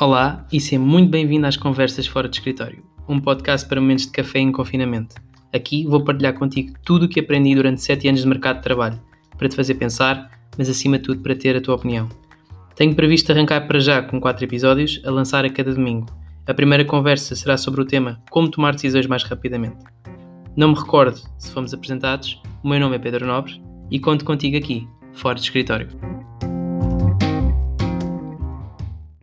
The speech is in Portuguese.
Olá e seja muito bem-vindo às Conversas Fora de Escritório, um podcast para momentos de café em confinamento. Aqui vou partilhar contigo tudo o que aprendi durante 7 anos de mercado de trabalho, para te fazer pensar, mas acima de tudo para ter a tua opinião. Tenho previsto arrancar para já com 4 episódios a lançar a cada domingo. A primeira conversa será sobre o tema Como tomar decisões mais rapidamente. Não me recordo se fomos apresentados, o meu nome é Pedro Nobre e conto contigo aqui, fora de escritório.